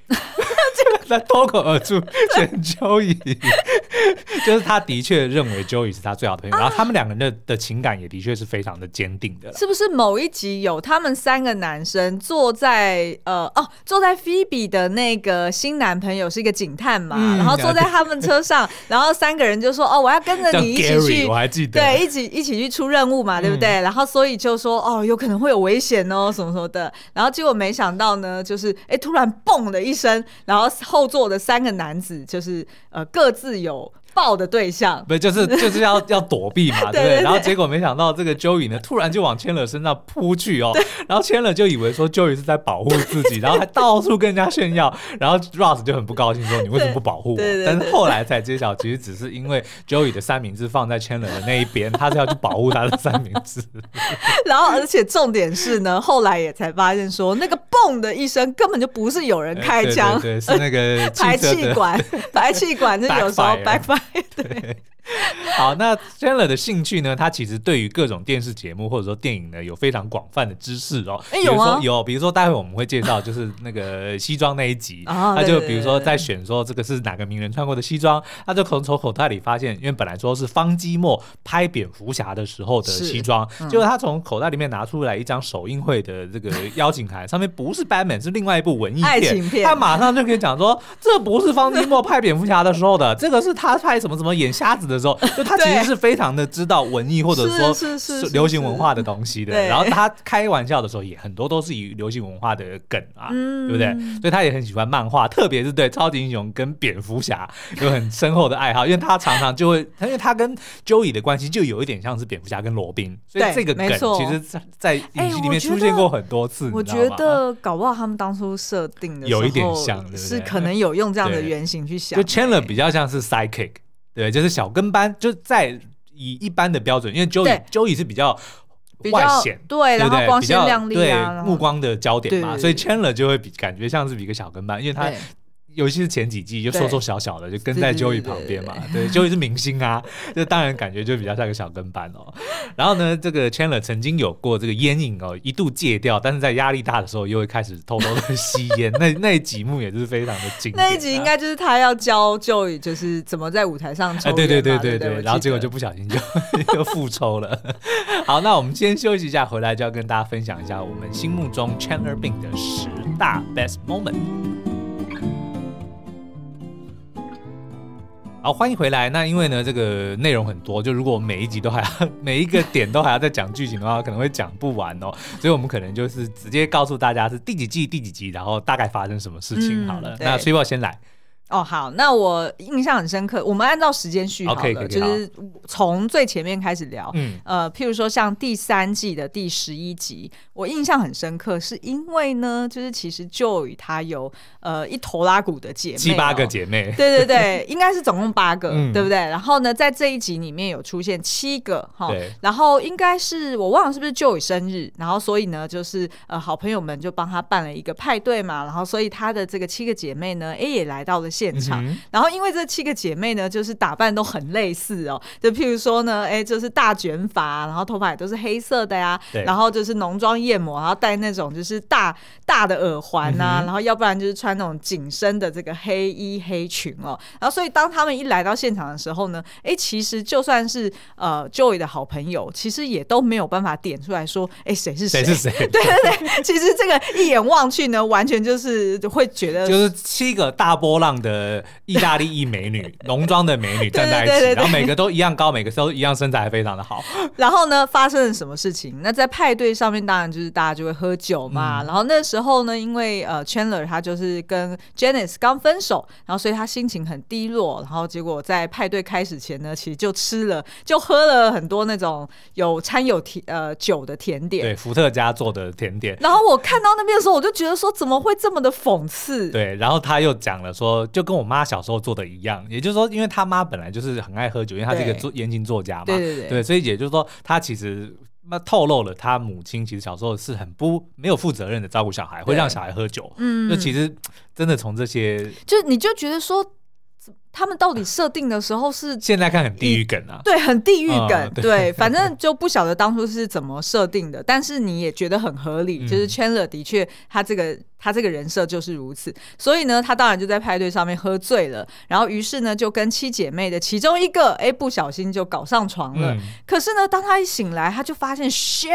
他脱口而出选 Joey，就是他的确认为 Joey 是他最好的朋友，然后他们两个人的的情感也的确是非常的坚定的。是不是某一集有他们三个男生坐在呃哦坐在 Phoebe 的那个新男朋友是一个警探嘛，嗯、然后坐在他们车上，然后三个人就说哦我要跟着你一起去，我还记得对，一起一起去出任务嘛，对不对？嗯、然后所以就说哦有可能会有危险哦什么什么的，然后结果没想到呢，就是哎突然嘣的一声，然后。后座的三个男子就是呃各自有抱的对象，不就是就是要 要躲避嘛，对不对？然后结果没想到这个 Joey 呢，突然就往 Chandler 身上扑去哦，然后 Chandler 就以为说 Joey 是在保护自己，然后还到处跟人家炫耀，然后 Ross 就很不高兴说你为什么不保护我？但是后来才揭晓，其实只是因为 Joey 的三明治放在 Chandler 的那一边，他是要去保护他的三明治。然后而且重点是呢，后来也才发现说那个嘣的一声根本就不是有人开枪，对，是那个排气管，排气管就有时候 backfire。对。好，那 Chandler 的兴趣呢？他其实对于各种电视节目或者说电影呢，有非常广泛的知识哦。哎，有吗？有，比如说待会我们会介绍，就是那个西装那一集，他就比如说在选说这个是哪个名人穿过的西装，他就从从口袋里发现，因为本来说是方基墨拍蝙蝠侠的时候的西装，结果他从口袋里面拿出来一张首映会的这个邀请函，上面不是 Batman，是另外一部文艺片，他马上就可以讲说，这不是方基墨拍蝙蝠侠的时候的，这个是他拍什么什么演瞎子的时候，就他其实是非常的知道文艺或者说是是流行文化的东西的。然后他开玩笑的时候也很多都是以流行文化的梗啊，嗯、对不对？所以他也很喜欢漫画，特别是对超级英雄跟蝙蝠侠有很深厚的爱好，因为他常常就会，因为他跟 Joey 的关系就有一点像是蝙蝠侠跟罗宾，所以这个梗其实在在影集里面出现过很多次。我觉得搞不好他们当初设定的有一点像？是可能有用这样的原型去想，就 Chandler 比较像是 sidekick，对，就是小跟班，就在以一般的标准，因为 Joey Joey 是比较外显，对，然后光鲜亮丽，对，目光的焦点嘛，所以 Chandler 就会比感觉像是比一个小跟班，因为他。尤其是前几季就瘦瘦小小的，就跟在 Joey 旁边嘛。对，Joey 是明星啊，这当然感觉就比较像个小跟班哦。然后呢，这个 Chandler 曾经有过这个烟瘾哦，一度戒掉，但是在压力大的时候又会开始偷偷的吸烟。那那几幕也是非常的经典。那一集应该就是他要教 Joey 就是怎么在舞台上抽烟。对对对对对。然后结果就不小心就 就复抽了。好，那我们先休息一下，回来就要跟大家分享一下我们心目中 Chandler Bing 的十大 Best Moment。好，欢迎回来。那因为呢，这个内容很多，就如果每一集都还要 每一个点都还要再讲剧情的话，可能会讲不完哦。所以我们可能就是直接告诉大家是第几季第几集，然后大概发生什么事情好了。嗯、那崔宝先来。哦，好，那我印象很深刻。我们按照时间序好了，okay, okay, 就是从最前面开始聊。嗯，呃，譬如说像第三季的第十一集，我印象很深刻，是因为呢，就是其实 Joey 他有呃一头拉骨的姐妹，七八个姐妹，对对对，应该是总共八个，嗯、对不对？然后呢，在这一集里面有出现七个哈，然后应该是我忘了是不是 Joey 生日，然后所以呢，就是呃好朋友们就帮他办了一个派对嘛，然后所以他的这个七个姐妹呢，哎也来到了。现场，嗯、然后因为这七个姐妹呢，就是打扮都很类似哦，就譬如说呢，哎，就是大卷发，然后头发也都是黑色的呀，对然后就是浓妆艳抹，然后戴那种就是大大的耳环呐、啊，嗯、然后要不然就是穿那种紧身的这个黑衣黑裙哦，然后所以当他们一来到现场的时候呢，哎，其实就算是呃 Joey 的好朋友，其实也都没有办法点出来说，哎，谁是谁？谁是谁？对对对，其实这个一眼望去呢，完全就是会觉得就是七个大波浪。的意大利裔美女，浓妆的美女站在一起，对对对对，然后每个都一样高，每个都一样身材非常的好。然后呢，发生了什么事情？那在派对上面，当然就是大家就会喝酒嘛。嗯、然后那时候呢，因为呃，Chandler 他就是跟 Janice 刚分手，然后所以他心情很低落。然后结果在派对开始前呢，其实就吃了，就喝了很多那种有掺有甜呃酒的甜点，对，伏特加做的甜点。然后我看到那边的时候，我就觉得说，怎么会这么的讽刺？对，然后他又讲了说。就跟我妈小时候做的一样，也就是说，因为他妈本来就是很爱喝酒，因为他是一个作言情作家嘛，对对对，对，所以也就是说，他其实那透露了他母亲其实小时候是很不没有负责任的照顾小孩，会让小孩喝酒，嗯，那其实真的从这些，就你就觉得说。他们到底设定的时候是现在看很地狱梗啊，对，很地狱梗，嗯、对，对，反正就不晓得当初是怎么设定的，但是你也觉得很合理，嗯、就是 Chandler 的确他这个他这个人设就是如此，所以呢，他当然就在派对上面喝醉了，然后于是呢就跟七姐妹的其中一个哎不小心就搞上床了，嗯、可是呢当他一醒来，他就发现 shit。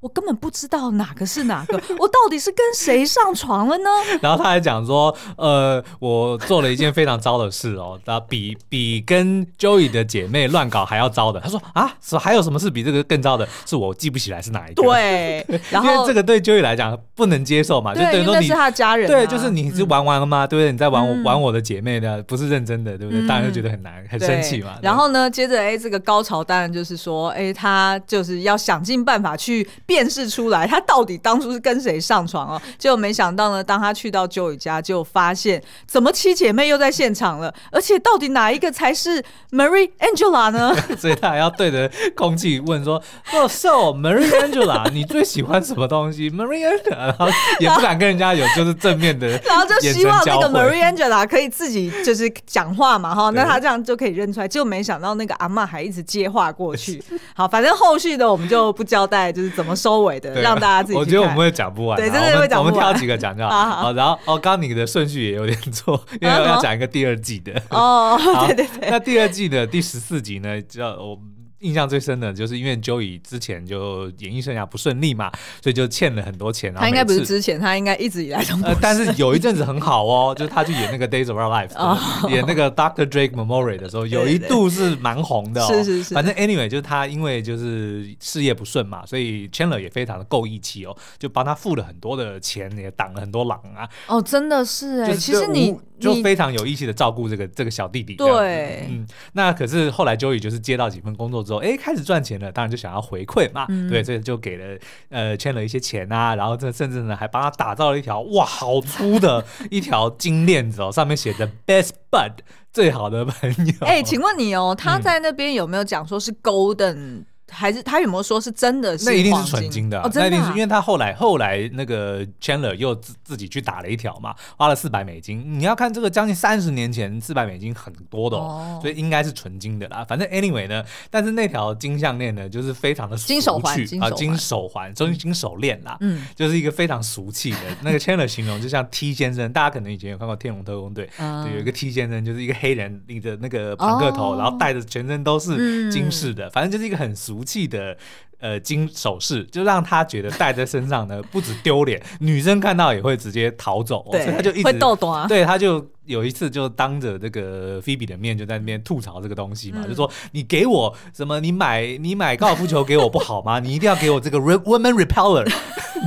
我根本不知道哪个是哪个，我到底是跟谁上床了呢？然后他还讲说，呃，我做了一件非常糟的事哦，那比比跟 Joey 的姐妹乱搞还要糟的。他说啊，是还有什么事比这个更糟的？是我记不起来是哪一个。对，然后因为这个对 Joey 来讲不能接受嘛，就等于说你是他家人、啊，对，就是你是玩完了吗？嗯、对不对？你在玩我玩我的姐妹的，不是认真的，对不对？嗯、当然就觉得很难，很生气嘛。然后呢，接着哎，这个高潮当然就是说，哎，他就是要想尽办法去辨识出来。他到底当初是跟谁上床哦？结果没想到呢，当他去到 Joey 家，就发现怎么七姐妹又在现场了，而且到底哪一个才是 Marie Angela 呢？所以他还要对着空气问说：“Oh, so Marie Angela，你最喜欢什么东西？”Marie Angela，然后也不敢跟人家有就是正面的，然后就希望那个 Marie Angela 可以自己就是讲话嘛，哈，那他这样就可以认出来。结果没想到那个阿嬷还一直接话过去。好，反正后续的我们就不交代，就是怎么收尾的，让大家自己。我觉得我们会讲不完，对，真的会讲不完。我们挑几个讲就好。好，然后哦，刚刚你的顺序也有点错，因为要讲一个第二季的。哦，对对对。那第二季的第十四集呢，叫我印象最深的就是因为 Joey 之前就演艺生涯不顺利嘛，所以就欠了很多钱。他应该不是之前，他应该一直以来都。呃，但是有一阵子很好哦，就是他去演那个 Days of Our Lives，、oh. 演那个 Dr. Drake Memorial 的时候，有一度是蛮红的、哦。是是是。反正 Anyway，就是他因为就是事业不顺嘛，所以 Chandler 也非常的够义气哦，就帮他付了很多的钱，也挡了很多狼啊。哦，真的是哎，其实你就非常有义气的照顾这个这个小弟弟。对，嗯，那可是后来 Joey 就是接到几份工作之后，哎，开始赚钱了，当然就想要回馈嘛，嗯、对，所以就给了呃欠了一些钱啊，然后这甚至呢还帮他打造了一条哇好粗的一条金链子哦，上面写着 Best Bud 最好的朋友。哎，请问你哦，他在那边有没有讲说是 Golden？还是他有没有说是真的是？那一定是纯金的，那一定是因为他后来后来那个 Chandler 又自自己去打了一条嘛，花了四百美金。你要看这个将近三十年前四百美金很多的，哦，所以应该是纯金的啦。反正 anyway 呢，但是那条金项链呢，就是非常的金手环啊，金手环，终于金手链啦，嗯，就是一个非常俗气的。那个 Chandler 形容就像 T 先生，大家可能以前有看过《天龙特工队》，对，有一个 T 先生，就是一个黑人领着那个庞克头，然后戴着全身都是金饰的，反正就是一个很俗。气的呃金首饰，就让他觉得戴在身上呢，不止丢脸，女生看到也会直接逃走，对，所以他就一直会逗逗啊，对，他就有一次就当着这个菲比的面就在那边吐槽这个东西嘛，嗯、就说你给我什么？你买你买高尔夫球给我不好吗？你一定要给我这个 woman repeller，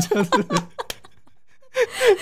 就是。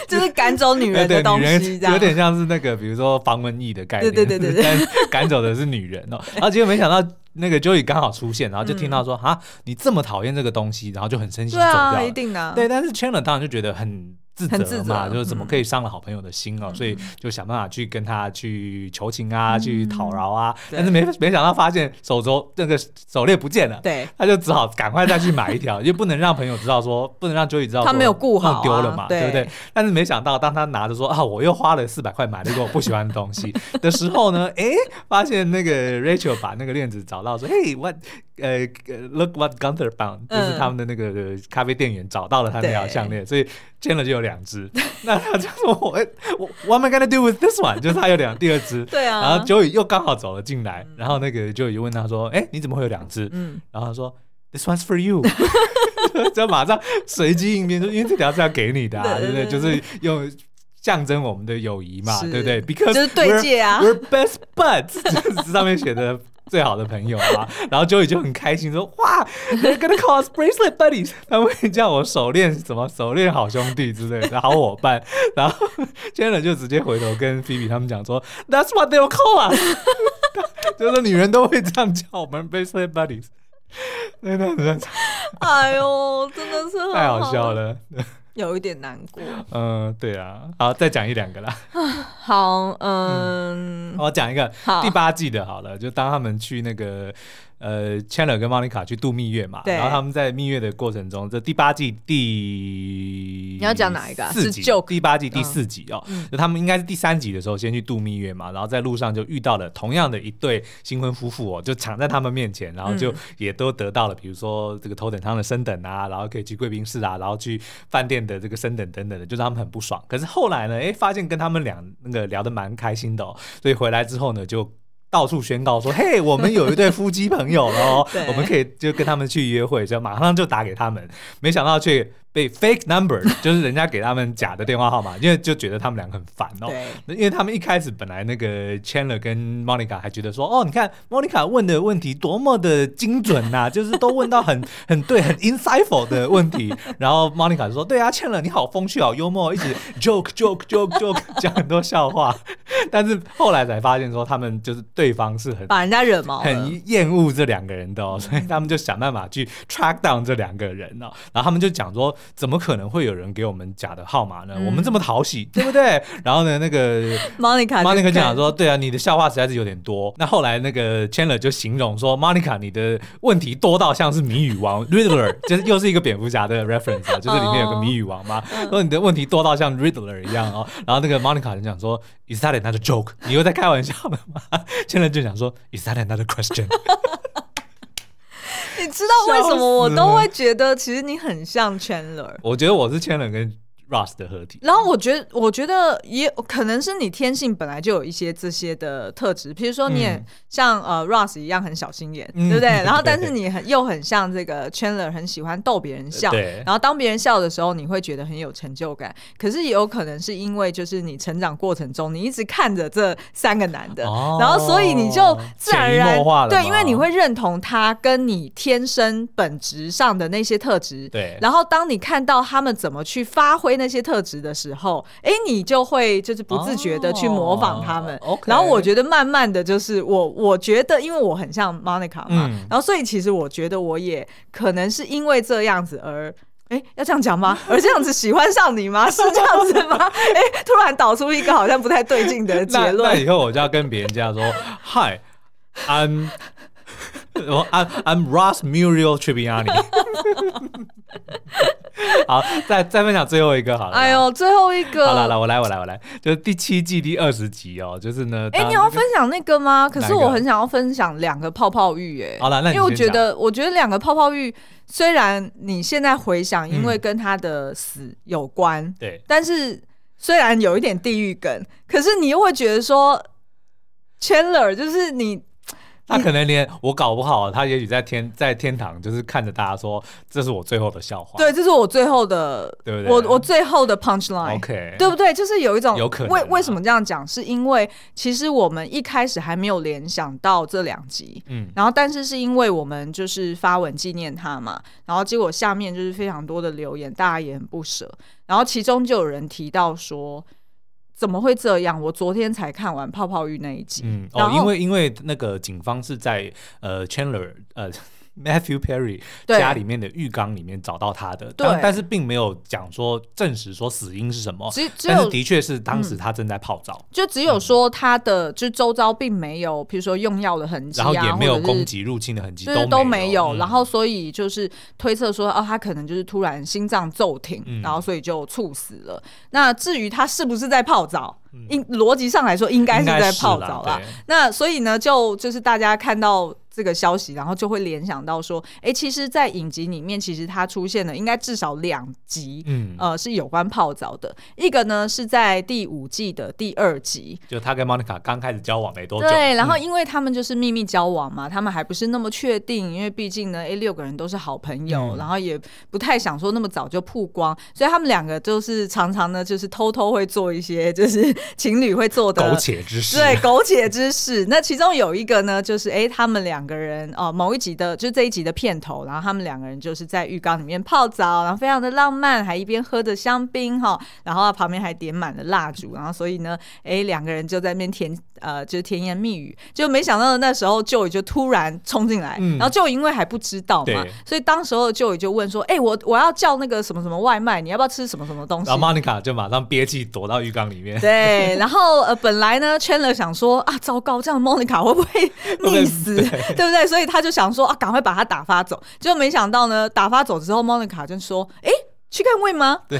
就是赶走女人的东西，有点像是那个，比如说防蚊液的概念。对对对对对，赶走的是女人哦。然后结果没想到那个 Joey 刚好出现，然后就听到说啊，你这么讨厌这个东西，然后就很生气走掉。一定的。对，但是 Chandler 当然就觉得很。自责嘛，就是怎么可以伤了好朋友的心哦，嗯、所以就想办法去跟他去求情啊，嗯、去讨饶啊，但是没没想到发现手镯那个手链不见了，对，他就只好赶快再去买一条，就不能让朋友知道说，不能让 Joey 知道他没有顾好丢了嘛，对，对不对？但是没想到当他拿着说啊，我又花了四百块买了一个我不喜欢的东西的时候呢，哎，发现那个 Rachel 把那个链子找到说，嘿，what？呃，Look what Gunther found，就是他们的那个咖啡店员找到了他那条项链，所以 Chandler 就有两只。那他就说：“我我 What am I gonna do with this one？” 就是他有两第二只。对啊。然后 Joey 又刚好走了进来，然后那个 Joey 就问他说：“哎，你怎么会有两只？”嗯。然后他说：“This one's for you。”就马上随机应变，就因为这条是要给你的，啊对不对？就是用象征我们的友谊嘛，对不对？Because 就是对戒啊，We're best buds，上面写的。最好的朋友啊，然后 Joey 就很开心说：“哇，They're gonna call us bracelet buddies，他们会叫我手链什么手链好兄弟之类的好伙伴。”然后 Chandler 就直接回头跟 Phoebe 他们讲说：“That's what they'll call us，就是女人都会这样叫我们 bracelet buddies。”真的很哎呦，真的是太好笑了。有一点难过，嗯，对啊，好，再讲一两个啦。好，嗯，我讲一个第八季的，好了，就当他们去那个。呃，Chandler 跟 Monica 去度蜜月嘛，然后他们在蜜月的过程中，这第八季第你要讲哪一个？四集，第八季第四集哦，嗯、就他们应该是第三集的时候先去度蜜月嘛，然后在路上就遇到了同样的一对新婚夫妇哦，就抢在他们面前，然后就也都得到了，比如说这个头等舱的升等啊，然后可以去贵宾室啊，然后去饭店的这个升等等等的，就让他们很不爽。可是后来呢，哎，发现跟他们俩那个聊得蛮开心的哦，所以回来之后呢，就。到处宣告说：“ 嘿，我们有一对夫妻朋友喽，对我们可以就跟他们去约会，就马上就打给他们。没想到却。”被 fake number 就是人家给他们假的电话号码，因为就觉得他们两个很烦哦。对，因为他们一开始本来那个 Chandler 跟 Monica 还觉得说，哦，你看 Monica 问的问题多么的精准呐、啊，就是都问到很很对、很 insightful 的问题。然后 Monica 就说，对啊，Chandler 你好风趣、好幽默，一直 joke joke joke joke 讲很多笑话。但是后来才发现说，他们就是对方是很把人家惹毛，很厌恶这两个人的哦，所以他们就想办法去 track down 这两个人哦。然后他们就讲说。怎么可能会有人给我们假的号码呢？嗯、我们这么讨喜，对不对？然后呢，那个 Monica Monica 讲说，对啊，你的笑话实在是有点多。那后来那个 Chandler 就形容说，Monica 你的问题多到像是谜语王 Riddler，就是又是一个蝙蝠侠的 reference 啊，就是里面有个谜语王嘛。说、oh. 你的问题多到像 Riddler 一样哦。然后那个 Monica 就讲说，Is that another joke？你又在开玩笑的吗？Chandler 就讲说，Is that another question？你知道为什么我都会觉得其实你很像 Chandler？我觉得我是 Chandler 跟 Ross 的合体。然后我觉得，我觉得也可能是你天性本来就有一些这些的特质，比如说你也像、嗯、呃 russ 一样很小心眼，嗯、对不对？然后但是你很又很像这个 Chandler，很喜欢逗别人笑。对。然后当别人笑的时候，你会觉得很有成就感。可是也有可能是因为就是你成长过程中，你一直看着这三个男的，哦、然后所以你就自然而然对，因为你会认同他跟你天生本质上的那些特质。对。然后当你看到他们怎么去发挥那些特质的时候，哎，你就会就是不自觉的去模仿他们。然后我觉得慢慢的就是我，我觉得因为我很像 Monica 嘛，嗯、然后所以其实我觉得我也可能是因为这样子而，哎，要这样讲吗？而这样子喜欢上你吗？是这样子吗？哎，突然导出一个好像不太对劲的结论。那以后我就要跟别人家说，Hi，I'm。我 I'm I'm Ross Muriel Tribbiani。好，再再分享最后一个好了。哎呦，最后一个。好了，来我来我来我来，就是第七季第二十集哦，就是呢。哎、欸，你要分享那个吗？可是我很想要分享两个泡泡浴，哎。好了，那因为我觉得，我觉得两个泡泡浴，虽然你现在回想，因为跟他的死有关，嗯、对，但是虽然有一点地狱梗，可是你又会觉得说，Chandler 就是你。他可能连我搞不好，他也许在天在天堂，就是看着大家说，这是我最后的笑话。对，这是我最后的，对不对？我我最后的 punch line。OK，对不对？就是有一种有可能为为什么这样讲？是因为其实我们一开始还没有联想到这两集，嗯，然后但是是因为我们就是发文纪念他嘛，然后结果下面就是非常多的留言，大家也很不舍，然后其中就有人提到说。怎么会这样？我昨天才看完泡泡浴那一集。嗯，哦，因为因为那个警方是在呃 Chandler 呃。Matthew Perry 家里面的浴缸里面找到他的，对，但是并没有讲说证实说死因是什么，只只有但是的确是当时他正在泡澡，就只有说他的、嗯、就周遭并没有，比如说用药的痕迹、啊，然后也没有攻击入侵的痕迹，都都没有，然后所以就是推测说，哦，他可能就是突然心脏骤停，嗯、然后所以就猝死了。那至于他是不是在泡澡？应逻辑上来说，应该是在泡澡啦。那所以呢，就就是大家看到这个消息，然后就会联想到说，哎、欸，其实，在影集里面，其实它出现了应该至少两集，嗯，呃，是有关泡澡的。一个呢是在第五季的第二集，就他跟 Monica 刚开始交往没多久，对，然后因为他们就是秘密交往嘛，嗯、他们还不是那么确定，因为毕竟呢，哎、欸，六个人都是好朋友，嗯、然后也不太想说那么早就曝光，所以他们两个就是常常呢，就是偷偷会做一些就是。情侣会做的苟且之事，对，苟且之事。那其中有一个呢，就是哎，他们两个人哦，某一集的，就是这一集的片头，然后他们两个人就是在浴缸里面泡澡，然后非常的浪漫，还一边喝着香槟哈，然后旁边还点满了蜡烛，然后所以呢，哎，两个人就在那边甜 呃，就是甜言蜜语，就没想到那时候 Joey 就突然冲进来，嗯、然后 Joey 因为还不知道嘛，所以当时候 Joey 就问说，哎，我我要叫那个什么什么外卖，你要不要吃什么什么东西？然后 Monica 就马上憋气躲到浴缸里面，对，然后呃，本来呢，Chandler 想说啊，糟糕，这样 Monica 会不会溺死，对，不对？所以他就想说啊，赶快把他打发走。结果没想到呢，打发走之后，Monica 就说，哎，Chicken wing 吗？对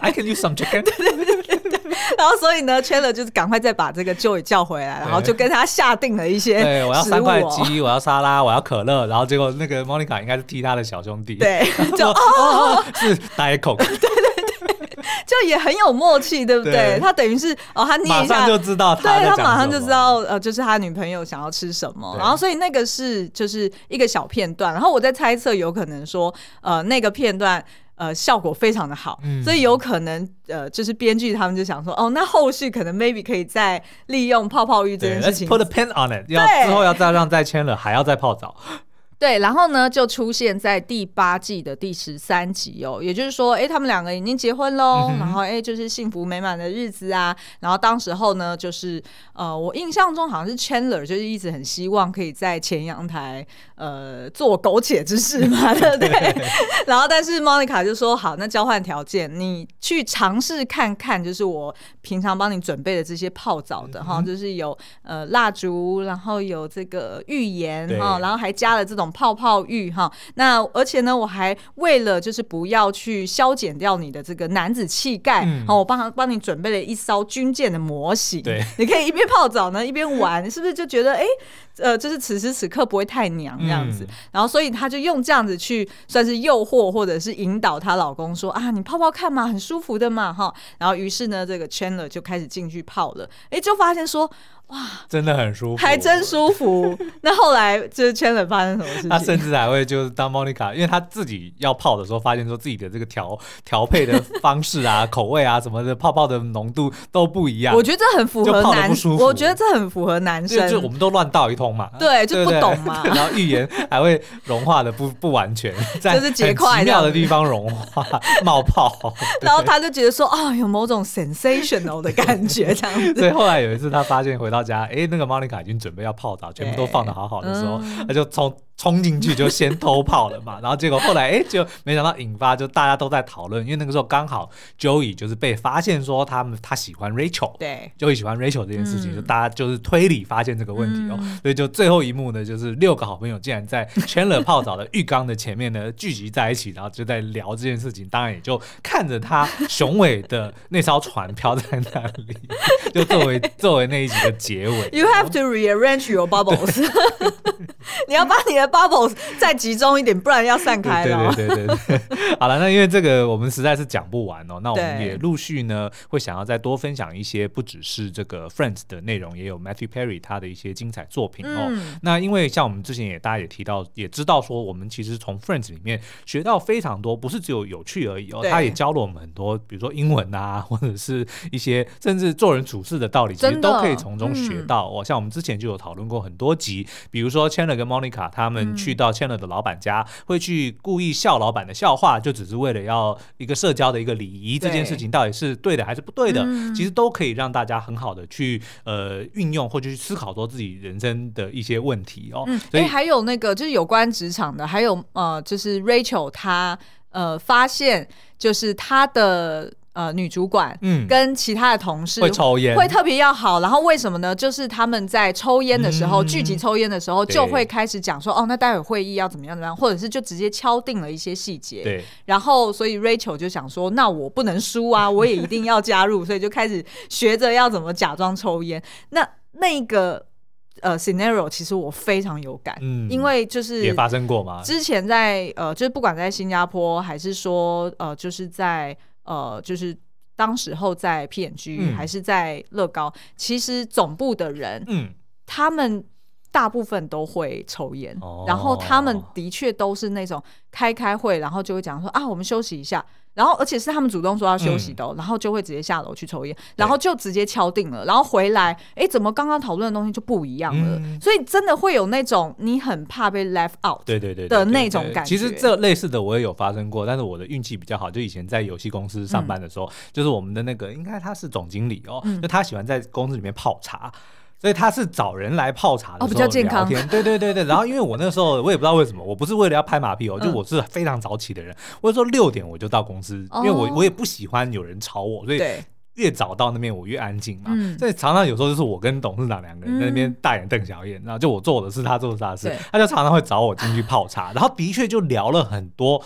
，I can use some chicken。对对对对对。然后所以呢，Chandler 就是赶快再把这个 Joey 叫回来，然后就跟他下定了一些，对，我要三块鸡，我要沙拉，我要可乐。然后结果那个 Monica 应该是踢他的小兄弟，对，就哦，是 Diet Coke。就也很有默契，对不对？对。他等于是哦，他念一下就知道他，对他马上就知道呃，就是他女朋友想要吃什么。然后所以那个是就是一个小片段，然后我在猜测，有可能说呃那个片段呃效果非常的好，嗯、所以有可能呃就是编剧他们就想说哦，那后续可能 maybe 可以再利用泡泡浴这件事情，put a pin on it，要之后要再让再签了还要再泡澡。对，然后呢，就出现在第八季的第十三集哦，也就是说，哎，他们两个已经结婚喽，嗯、然后哎，就是幸福美满的日子啊。然后当时候呢，就是呃，我印象中好像是 Chandler，就是一直很希望可以在前阳台呃做苟且之事嘛，对不对？然后但是 Monica 就说好，那交换条件，你去尝试看看，就是我平常帮你准备的这些泡澡的哈，就是有呃蜡烛，然后有这个浴盐哈，对然后还加了这种。种泡泡浴哈。那而且呢，我还为了就是不要去消减掉你的这个男子气概，好、嗯，我帮他帮你准备了一艘军舰的模型。对，你可以一边泡澡呢，一边玩，是不是就觉得哎？呃，就是此时此刻不会太娘这样子，嗯、然后所以她就用这样子去算是诱惑或者是引导她老公说啊，你泡泡看嘛，很舒服的嘛哈。然后于是呢，这个 Chandler 就开始进去泡了，哎，就发现说。哇，真的很舒服，还真舒服。那后来就是 Chandler 发生什么事情？他甚至还会就是当 Monica，因为他自己要泡的时候，发现说自己的这个调调配的方式啊、口味啊什么的，泡泡的浓度都不一样。我觉得这很符合男，我觉得这很符合男生，就我们都乱倒一通嘛。对，就不懂嘛。然后预言还会融化的不不完全，在很奇妙的地方融化冒泡。然后他就觉得说啊，有某种 sensational 的感觉这样子。所以后来有一次他发现回到。家哎，那个 Monica 已经准备要泡澡，全部都放的好好的时候，他就冲冲进去就先偷跑了嘛。然后结果后来哎，就没想到引发就大家都在讨论，因为那个时候刚好 Joey 就是被发现说他们他喜欢 Rachel，对，Joey 喜欢 Rachel 这件事情，就大家就是推理发现这个问题哦。所以就最后一幕呢，就是六个好朋友竟然在 Chandler 泡澡的浴缸的前面呢聚集在一起，然后就在聊这件事情。当然也就看着他雄伟的那艘船飘在那里，就作为作为那一集的。结尾，You have to rearrange your bubbles。你要把你的 bubbles 再集中一点，不然要散开了。对对对对对。好了，那因为这个我们实在是讲不完哦，那我们也陆续呢会想要再多分享一些，不只是这个 Friends 的内容，也有 Matthew Perry 他的一些精彩作品哦。嗯、那因为像我们之前也大家也提到，也知道说我们其实从 Friends 里面学到非常多，不是只有有趣而已哦，他也教了我们很多，比如说英文啊，或者是一些甚至做人处事的道理，其实都可以从中学到哦。像我们之前就有讨论过很多集，比如说 Chandler 跟 Monica 他们去到 Chandler 的老板家，会去故意笑老板的笑话，就只是为了要一个社交的一个礼仪。这件事情到底是对的还是不对的？其实都可以让大家很好的去呃运用或者去思考说自己人生的一些问题哦。所以还有那个就是有关职场的，还有呃就是 Rachel 她呃发现就是她的。呃，女主管嗯，跟其他的同事会抽烟，会特别要好。然后为什么呢？就是他们在抽烟的时候，聚集抽烟的时候，就会开始讲说，哦，那待会会议要怎么样怎么样，或者是就直接敲定了一些细节。对。然后，所以 Rachel 就想说，那我不能输啊，我也一定要加入，所以就开始学着要怎么假装抽烟。那那个呃 scenario 其实我非常有感，嗯，因为就是也发生过嘛。之前在呃，就是不管在新加坡，还是说呃，就是在。呃，就是当时候在 P&G、嗯、还是在乐高，其实总部的人，嗯，他们大部分都会抽烟，哦、然后他们的确都是那种开开会，然后就会讲说啊，我们休息一下。然后，而且是他们主动说要休息的，嗯、然后就会直接下楼去抽烟，然后就直接敲定了，然后回来，哎，怎么刚刚讨论的东西就不一样了？嗯、所以真的会有那种你很怕被 left out，对对对的那种感觉。其实这类似的我也有发生过，但是我的运气比较好，就以前在游戏公司上班的时候，嗯、就是我们的那个应该他是总经理哦，嗯、就他喜欢在公司里面泡茶。所以他是找人来泡茶的时候聊天，哦，比较健康。对对对对。然后因为我那时候我也不知道为什么，我不是为了要拍马屁哦，就我是非常早起的人。我说六点我就到公司，因为我我也不喜欢有人吵我，所以越早到那边我越安静嘛。所以常常有时候就是我跟董事长两个人在那边大眼瞪小眼，然后就我做我的事，他做他的事，他就常常会找我进去泡茶，然后的确就聊了很多。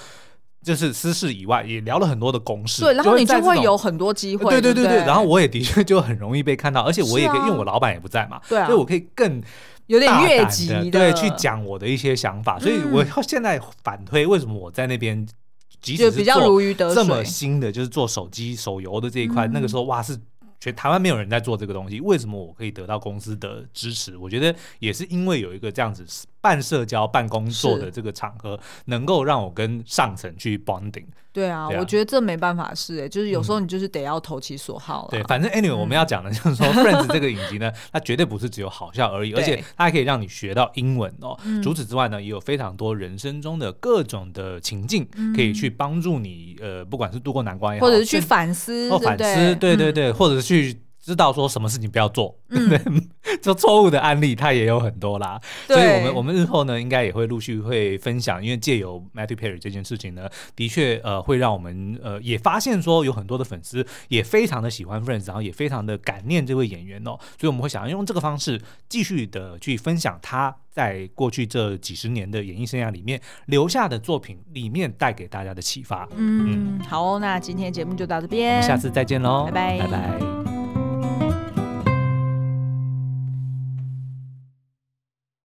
就是私事以外，也聊了很多的公事。对，然后你就会有很多机会。对对对对，然后我也的确就很容易被看到，而且我也可以，因为我老板也不在嘛，对，所以我可以更有点越级的对去讲我的一些想法。所以我现在反推，为什么我在那边，即使是做这么新的，就是做手机手游的这一块，那个时候哇是。全台湾没有人在做这个东西，为什么我可以得到公司的支持？我觉得也是因为有一个这样子半社交、半工作的这个场合，能够让我跟上层去 bonding。对啊，我觉得这没办法是哎，就是有时候你就是得要投其所好。对，反正 anyway 我们要讲的就是说，Friends 这个影集呢，它绝对不是只有好笑而已，而且它还可以让你学到英文哦。除此之外呢，也有非常多人生中的各种的情境，可以去帮助你呃，不管是度过难关也好，或者是去反思，或反思，对对对，或者是去。知道说什么事情不要做，嗯、就错误的案例他也有很多啦。对。所以我们我们日后呢，应该也会陆续会分享，因为借由 Matthew Perry 这件事情呢，的确呃会让我们呃也发现说有很多的粉丝也非常的喜欢 Friends，然后也非常的感念这位演员哦，所以我们会想要用这个方式继续的去分享他在过去这几十年的演艺生涯里面留下的作品里面带给大家的启发。嗯，嗯好、哦，那今天节目就到这边，我们下次再见喽，拜拜，拜拜。